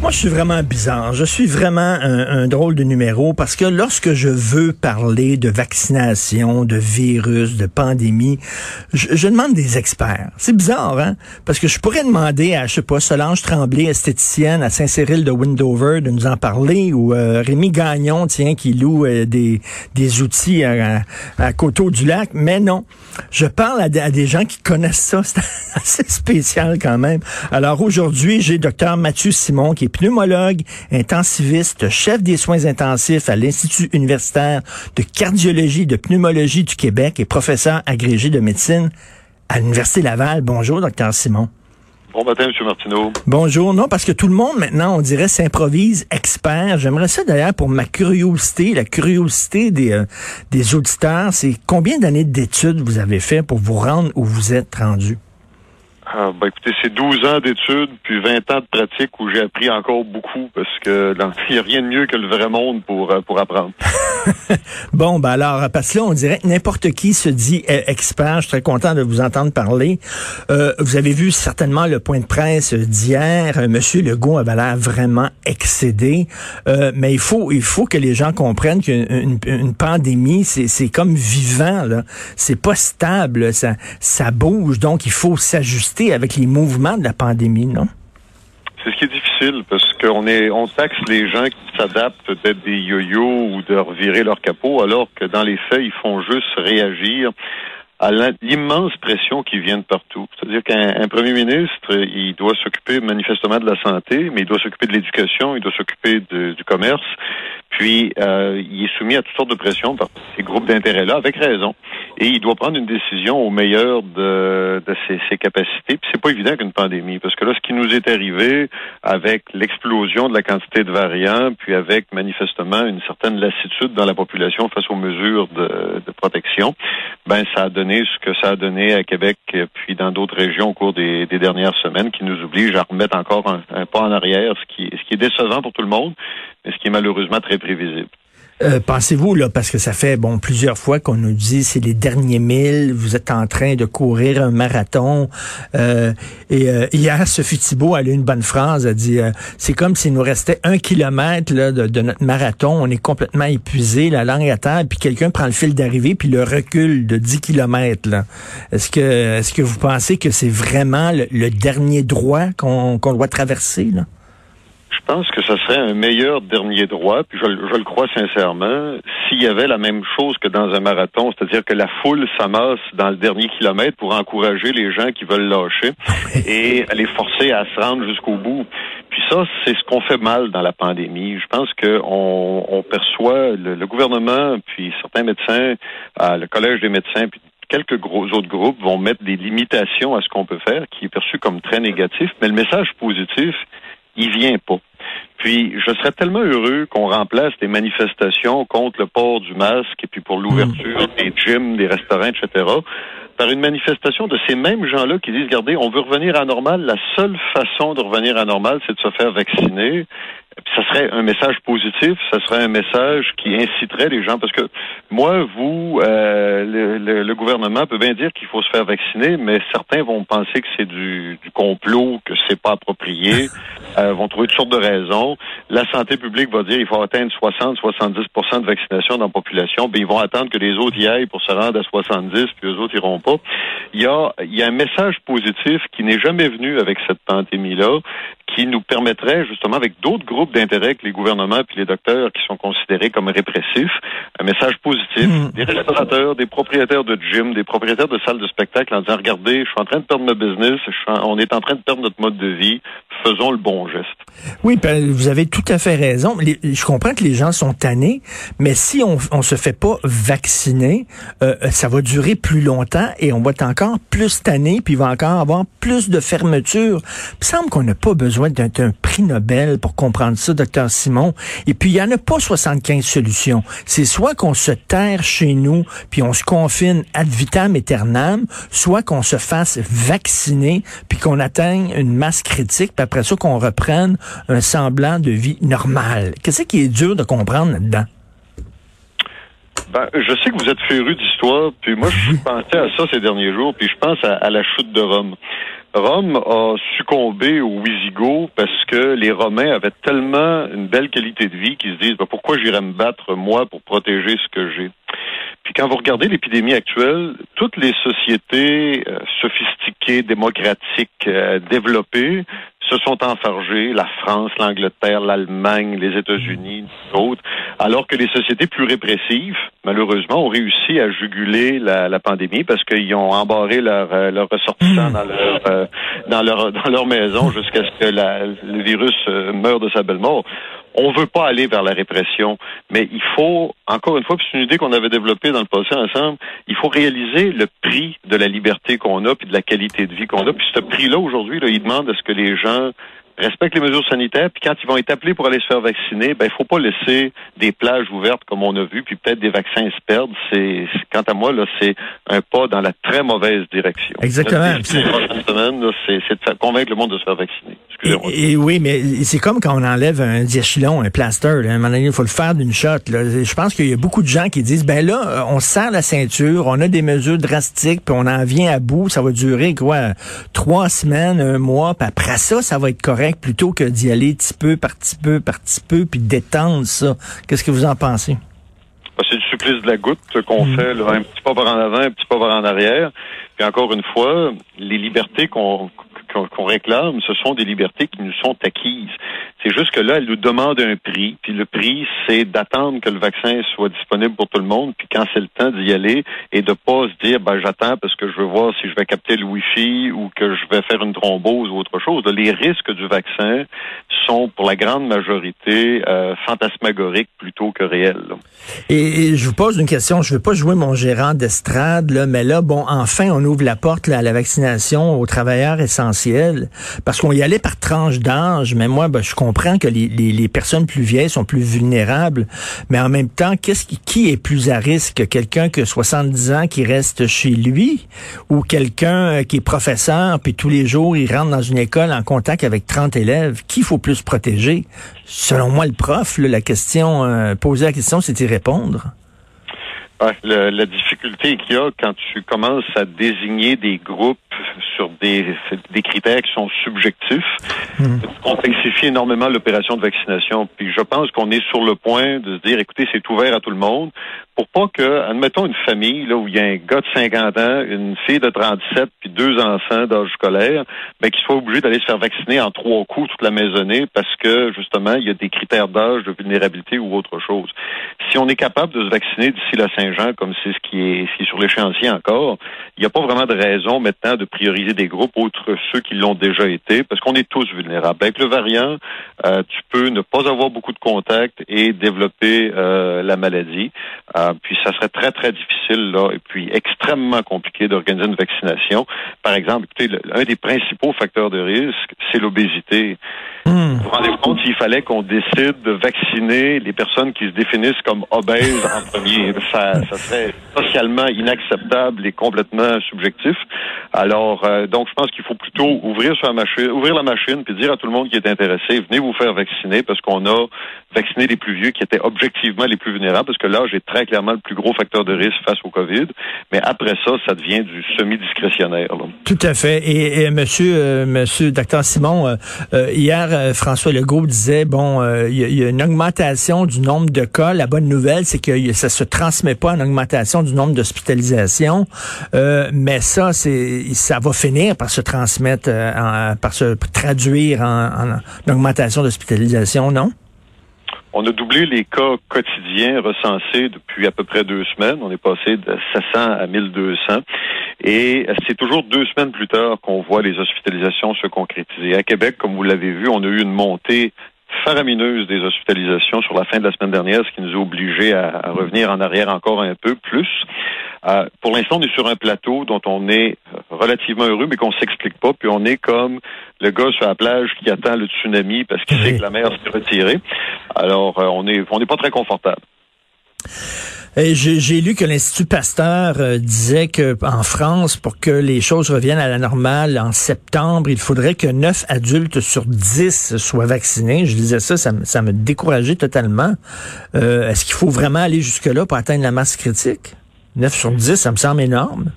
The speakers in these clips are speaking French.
Moi, je suis vraiment bizarre. Je suis vraiment un, drôle de numéro parce que lorsque je veux parler de vaccination, de virus, de pandémie, je, je demande des experts. C'est bizarre, hein? Parce que je pourrais demander à, je sais pas, Solange Tremblay, esthéticienne à Saint-Cyril de Windover, de nous en parler, ou euh, Rémi Gagnon, tiens, qui loue euh, des, des outils à, à, Coteau-du-Lac. Mais non, je parle à, à, des gens qui connaissent ça. C'est assez spécial quand même. Alors aujourd'hui, j'ai docteur Mathieu Simon qui pneumologue, intensiviste, chef des soins intensifs à l'Institut universitaire de cardiologie et de pneumologie du Québec et professeur agrégé de médecine à l'Université Laval. Bonjour, docteur Simon. Bon matin, M. Martineau. Bonjour. Non, parce que tout le monde, maintenant, on dirait, s'improvise expert. J'aimerais ça, d'ailleurs, pour ma curiosité, la curiosité des, euh, des auditeurs, c'est combien d'années d'études vous avez fait pour vous rendre où vous êtes rendu? Ah, ben écoutez, c'est 12 ans d'études, puis 20 ans de pratique où j'ai appris encore beaucoup, parce que il n'y a rien de mieux que le vrai monde pour, euh, pour apprendre. bon, ben alors, parce que là, on dirait que n'importe qui se dit euh, expert. Je suis très content de vous entendre parler. Euh, vous avez vu certainement le point de presse d'hier. Euh, Monsieur Legault avait l'air vraiment excédé. Euh, mais il faut, il faut que les gens comprennent qu'une une, pandémie, c'est comme vivant. là. C'est pas stable. Ça, ça bouge. Donc, il faut s'ajuster avec les mouvements de la pandémie, non? C'est ce qui est difficile parce qu'on est, on taxe les gens qui s'adaptent d'être des yo-yo ou de revirer leur capot, alors que dans les faits, ils font juste réagir à l'immense pression qui vient de partout. C'est-à-dire qu'un premier ministre, il doit s'occuper manifestement de la santé, mais il doit s'occuper de l'éducation, il doit s'occuper du commerce, puis euh, il est soumis à toutes sortes de pressions par ces groupes d'intérêts-là, avec raison et il doit prendre une décision au meilleur de, de ses, ses, capacités. Puis c'est pas évident qu'une pandémie, parce que là, ce qui nous est arrivé avec l'explosion de la quantité de variants, puis avec manifestement une certaine lassitude dans la population face aux mesures de, de protection, ben ça a donné ce que ça a donné à Québec, puis dans d'autres régions au cours des, des, dernières semaines, qui nous oblige à remettre encore un, un pas en arrière, ce qui, ce qui est décevant pour tout le monde, ce qui est malheureusement très prévisible. Euh, pensez-vous, là, parce que ça fait bon plusieurs fois qu'on nous dit c'est les derniers milles, vous êtes en train de courir un marathon. Euh, et euh, hier, Sophie Thibault a eu une bonne phrase, elle dit c'est comme s'il nous restait un kilomètre de, notre marathon, on est complètement épuisé, la langue à terre, puis quelqu'un prend le fil d'arrivée, puis le recul de 10 kilomètres. Est-ce que est-ce que vous pensez que c'est vraiment le, dernier droit qu'on doit traverser? Là? Je pense que ce serait un meilleur dernier droit, puis je, je le crois sincèrement, s'il y avait la même chose que dans un marathon, c'est-à-dire que la foule s'amasse dans le dernier kilomètre pour encourager les gens qui veulent lâcher et les forcer à se rendre jusqu'au bout. Puis ça, c'est ce qu'on fait mal dans la pandémie. Je pense qu'on on perçoit le, gouvernement, puis certains médecins, le collège des médecins, puis quelques gros autres groupes vont mettre des limitations à ce qu'on peut faire, qui est perçu comme très négatif, mais le message positif, il vient pas. Puis, je serais tellement heureux qu'on remplace des manifestations contre le port du masque et puis pour l'ouverture mm. des gyms, des restaurants, etc., par une manifestation de ces mêmes gens-là qui disent, regardez, on veut revenir à normal. La seule façon de revenir à normal, c'est de se faire vacciner. Ça serait un message positif, ça serait un message qui inciterait les gens, parce que moi, vous, euh, le, le, gouvernement peut bien dire qu'il faut se faire vacciner, mais certains vont penser que c'est du, du, complot, que c'est pas approprié, euh, vont trouver toutes sortes de raisons. La santé publique va dire qu'il faut atteindre 60-70% de vaccination dans la population, ben ils vont attendre que les autres y aillent pour se rendre à 70, puis les autres iront pas. Il y a, il y a un message positif qui n'est jamais venu avec cette pandémie-là, qui nous permettrait justement avec d'autres groupes d'intérêt que les gouvernements puis les docteurs qui sont considérés comme répressifs, un message positif, mmh. des restaurateurs, des propriétaires de gym, des propriétaires de salles de spectacle en disant regardez, je suis en train de perdre ma business, on est en train de perdre notre mode de vie, faisons le bon geste. Oui, vous avez tout à fait raison. je comprends que les gens sont tannés, mais si on on se fait pas vacciner, euh, ça va durer plus longtemps et on va être encore plus tanné, puis il va encore avoir plus de fermeture. Il semble qu'on n'a pas besoin d'un prix Nobel pour comprendre ça, docteur Simon. Et puis, il n'y en a pas 75 solutions. C'est soit qu'on se terre chez nous, puis on se confine ad vitam aeternam, soit qu'on se fasse vacciner, puis qu'on atteigne une masse critique, puis après ça, qu'on reprenne un semblant de vie normale. Qu'est-ce qui est dur de comprendre là-dedans? Ben, je sais que vous êtes féru d'histoire, puis moi, je pensais à ça ces derniers jours, puis je pense à, la chute de Rome. Rome a succombé aux Wisigoths parce que les Romains avaient tellement une belle qualité de vie qu'ils se disent ben, pourquoi j'irais me battre moi pour protéger ce que j'ai? Puis quand vous regardez l'épidémie actuelle, toutes les sociétés euh, sophistiquées, démocratiques, euh, développées se sont enfargées, la France, l'Angleterre, l'Allemagne, les États-Unis, d'autres, alors que les sociétés plus répressives, malheureusement, ont réussi à juguler la, pandémie parce qu'ils ont embarré leurs euh, leur ressortissants dans leur, dans leur dans leur maison jusqu'à ce que le virus meure de sa belle mort on veut pas aller vers la répression, mais il faut, encore une fois, c'est une idée qu'on avait développée dans le passé ensemble, il faut réaliser le prix de la liberté qu'on a puis de la qualité de vie qu'on a. Puis ce prix-là, aujourd'hui, là, il demande à ce que les gens respectent les mesures sanitaires, puis quand ils vont être appelés pour aller se faire vacciner, ben il faut pas laisser des plages ouvertes comme on a vu, puis peut-être des vaccins se perdent. C'est, quant à moi là, c'est un pas dans la très mauvaise direction. Exactement. c'est de convaincre le monde de se faire vacciner. Et, oui, mais c'est comme quand on enlève un diachylon, un plaster. À un moment donné, il faut le faire d'une shot. Je pense qu'il y a beaucoup de gens qui disent, ben là, on serre la ceinture, on a des mesures drastiques, puis on en vient à bout. Ça va durer quoi, trois semaines, un mois, puis après ça, ça va être correct, plutôt que d'y aller petit peu par petit peu par petit peu, puis détendre ça. Qu'est-ce que vous en pensez? Ben, c'est du supplice de la goutte qu'on mm. fait, un petit pas par en avant, un petit pas par en arrière. Puis encore une fois, les libertés qu'on qu'on réclame, ce sont des libertés qui nous sont acquises. C'est juste que là, elle nous demande un prix, puis le prix, c'est d'attendre que le vaccin soit disponible pour tout le monde, puis quand c'est le temps d'y aller, et de pas se dire, ben j'attends parce que je veux voir si je vais capter le Wi-Fi ou que je vais faire une thrombose ou autre chose. Les risques du vaccin sont, pour la grande majorité, euh, fantasmagoriques plutôt que réels. Et, je vous pose une question. Je veux pas jouer mon gérant d'estrade, mais là, bon, enfin, on ouvre la porte à la vaccination aux travailleurs essentiels, parce qu'on y allait par tranche d'âge. Mais moi, ben, je comprends que les, personnes plus vieilles sont plus vulnérables, mais en même temps, qui est plus à risque? Quelqu'un qui a 70 ans qui reste chez lui, ou quelqu'un euh, qui est professeur puis tous les jours il rentre dans une école en contact avec 30 élèves Qui faut plus protéger? Selon moi, le prof. la question, euh, poser la question, c'est y répondre. la difficulté qu'il y a quand tu commences à désigner des groupes sur des, des critères qui sont subjectifs, mmh. complexifie énormément l'opération de vaccination. Puis je pense qu'on est sur le point de se dire, écoutez, c'est ouvert à tout le monde, pour pas que, admettons une famille là où il y a un gars de 50 ans, une fille de 37 puis deux enfants d'âge scolaire, ben qu'ils soient obligés d'aller se faire vacciner en trois coups toute la maisonnée parce que justement il y a des critères d'âge, de vulnérabilité ou autre chose. Si on est capable de se vacciner d'ici la Saint-Jean, comme c'est ce qui est, ce qui est sur l'échéancier encore, il n'y a pas vraiment de raison maintenant de prioriser des groupes autres ceux qui l'ont déjà été, parce qu'on est tous vulnérables. Avec le variant, euh, tu peux ne pas avoir beaucoup de contacts et développer euh, la maladie. Euh, puis ça serait très, très difficile, là, et puis extrêmement compliqué d'organiser une vaccination. Par exemple, écoutez, un des principaux facteurs de risque, c'est l'obésité. Hmm. Vous vous rendez compte s'il fallait qu'on décide de vacciner les personnes qui se définissent comme obèses en premier? Ça, ça serait socialement inacceptable et complètement subjectif. Alors, euh, donc, je pense qu'il faut plutôt ouvrir la machine, ouvrir puis dire à tout le monde qui est intéressé, venez vous faire vacciner, parce qu'on a vacciné les plus vieux qui étaient objectivement les plus vulnérables, parce que l'âge est très clairement le plus gros facteur de risque face au COVID. Mais après ça, ça devient du semi-discrétionnaire. Tout à fait. Et, monsieur, euh, monsieur Dr Simon, euh, hier, François Legault disait, bon, il y, y, a une augmentation du nombre de cas. La bonne nouvelle, c'est que ça se transmet pas en augmentation du nombre d'hospitalisations. mais ça, c'est ça va finir par se transmettre, euh, par se traduire en, augmentation d'hospitalisation, non? On a doublé les cas quotidiens recensés depuis à peu près deux semaines. On est passé de 700 à 1200. Et c'est toujours deux semaines plus tard qu'on voit les hospitalisations se concrétiser. À Québec, comme vous l'avez vu, on a eu une montée faramineuse des hospitalisations sur la fin de la semaine dernière, ce qui nous a obligés à revenir en arrière encore un peu plus. Euh, pour l'instant, on est sur un plateau dont on est relativement heureux, mais qu'on s'explique pas. Puis on est comme le gars sur la plage qui attend le tsunami parce qu'il sait que la mer s'est retirée. Alors, euh, on est on n'est pas très confortable. J'ai lu que l'Institut Pasteur euh, disait que en France, pour que les choses reviennent à la normale en septembre, il faudrait que 9 adultes sur 10 soient vaccinés. Je disais ça, ça, ça me décourageait totalement. Euh, est-ce qu'il faut vraiment aller jusque-là pour atteindre la masse critique? 9 sur 10, ça me semble énorme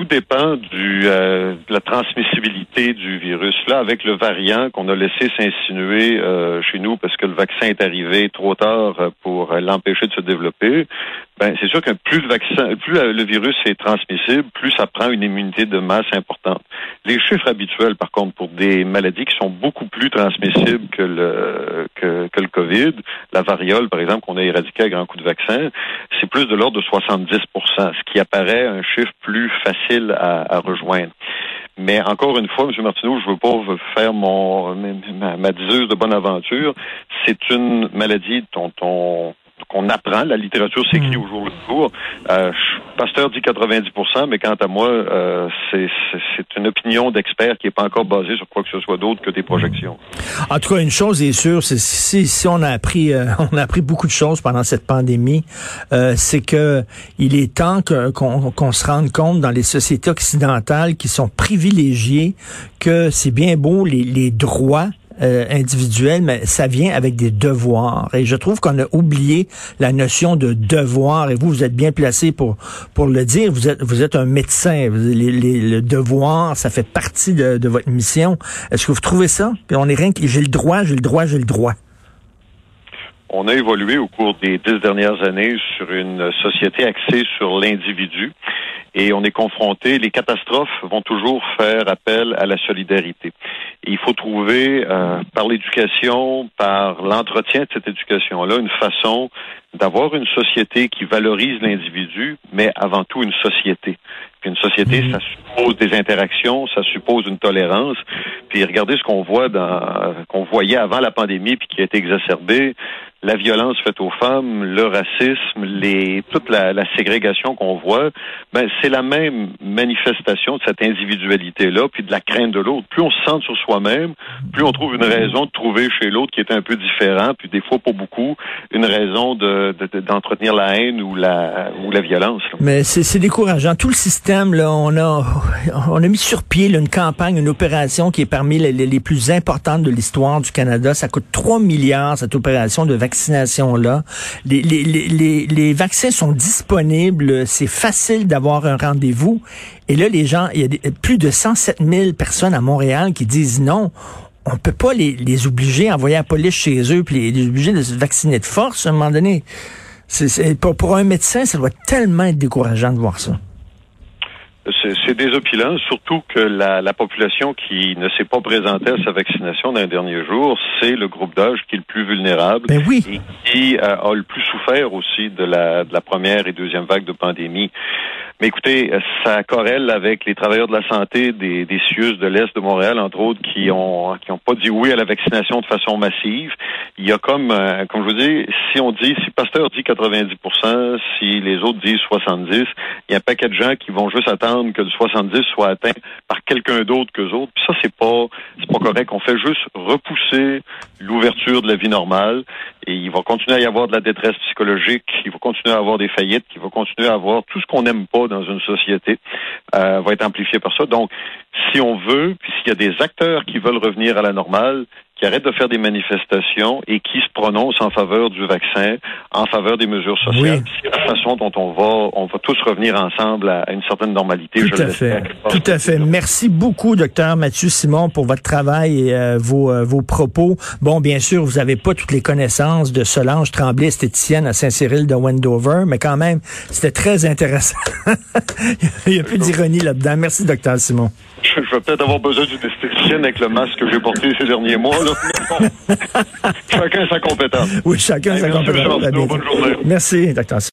tout dépend du, euh, de la transmissibilité du virus. Là, avec le variant qu'on a laissé s'insinuer euh, chez nous parce que le vaccin est arrivé trop tard euh, pour l'empêcher de se développer, ben c'est sûr que plus le vaccin, plus le virus est transmissible, plus ça prend une immunité de masse importante. Les chiffres habituels, par contre, pour des maladies qui sont beaucoup plus transmissibles que le que, que le COVID, la variole, par exemple, qu'on a éradiqué à grand coup de vaccin, c'est plus de l'ordre de 70% ce qui apparaît un chiffre plus facile à, rejoindre. Mais encore une fois, M. Martineau, je ne veux pas faire mon ma, ma diseuse de bonne aventure. C'est une maladie dont on qu'on apprend. La littérature s'écrit hmm. au jour le jour. Euh, Pasteur dit 90% mais quant à moi, euh, c'est une opinion d'expert qui n'est pas encore basée sur quoi que ce soit d'autre que des projections. En tout cas, une chose est sûre, c'est si, si on a appris, euh, on a appris beaucoup de choses pendant cette pandémie, euh, c'est que il est temps qu'on se rende compte dans les sociétés occidentales qui sont privilégiées que c'est bien beau les, les droits euh, individuel, mais ça vient avec des devoirs. Et je trouve qu'on a oublié la notion de devoir. Et vous, vous êtes bien placé pour pour le dire. Vous êtes vous êtes un médecin. Les, les, le devoir, ça fait partie de, de votre mission. Est-ce que vous trouvez ça? Puis on est rien que j'ai le droit, j'ai le droit, j'ai le droit. On a évolué au cours des dix dernières années sur une société axée sur l'individu et on est confronté, les catastrophes vont toujours faire appel à la solidarité. Il faut trouver, euh, par l'éducation, par l'entretien de cette éducation-là, une façon d'avoir une société qui valorise l'individu, mais avant tout une société. Puis une société, mhm. ça suppose des interactions, ça suppose une tolérance. Puis regardez ce qu'on voit dans, qu'on voyait avant la pandémie, puis qui a été exacerbé la violence faite aux femmes, le racisme, les, toute la, la ségrégation qu'on voit, ben, c'est la même manifestation de cette individualité-là, puis de la crainte de l'autre. Plus on se sent sur soi-même, plus on trouve une raison de trouver chez l'autre qui est un peu différent, puis des fois pas beaucoup, une raison de, d'entretenir la haine ou la, ou la violence. Mais c'est, décourageant. Tout le système, là, on a, on a mis sur pied une campagne, une opération qui est parmi les, les plus importantes de l'histoire du Canada. Ça coûte 3 milliards, cette opération de Les, les, les, les vaccins sont disponibles, c'est facile d'avoir un rendez-vous. Et là, les gens, il y a plus de 107 000 personnes à Montréal qui disent non, on peut pas les, les obliger à envoyer la police chez eux puis les, obliger de se vacciner de force à un moment donné. C'est, pour, pour un médecin, ça doit tellement être décourageant de voir ça. C'est désopilant, surtout que la, la, population qui ne s'est pas présentée à sa vaccination dans les derniers jours, c'est le groupe d'âge qui est le plus vulnérable ben oui. et qui euh, a le plus souffert aussi de la, de la première et deuxième vague de pandémie. Mais écoutez, ça corrèle avec les travailleurs de la santé des, des CIUS de l'Est de Montréal, entre autres, qui ont qui ont pas dit oui à la vaccination de façon massive. Il y a comme, euh, comme je vous dis, si on dit, si Pasteur dit 90% si les autres disent 70% il y a un paquet de gens qui vont juste attendre que le 70 soit atteint par quelqu'un d'autre qu'eux autres. Puis ça, c'est pas c'est pas correct. On fait juste repousser l'ouverture de la vie normale et il va continuer à y avoir de la détresse psychologique, il va continuer à avoir des faillites, il va continuer à avoir tout ce qu'on n'aime pas dans une société euh, va être amplifié par ça. Donc, si on veut, puis s'il y a des acteurs qui veulent revenir à la normale, qui arrêtent de faire des manifestations et qui se prononcent en faveur du vaccin, en faveur des mesures sociales. C'est la façon dont on va, on va tous revenir ensemble à, une certaine normalité. Tout à fait. Tout à fait. Merci beaucoup, docteur Mathieu Simon, pour votre travail et euh, vos, euh, vos propos. Bon, bien sûr, vous n'avez pas toutes les connaissances de Solange Tremblay, esthéticienne à Saint-Cyril de Wendover, mais quand même, c'était très intéressant. Il y a plus d'ironie là-dedans. Merci, docteur Simon. Je, vais peut-être avoir besoin d'une esthéticienne avec le masque que j'ai porté ces derniers mois. chacun sa compétence. Oui, chacun sa compétence. Bonne journée. Merci, docteur.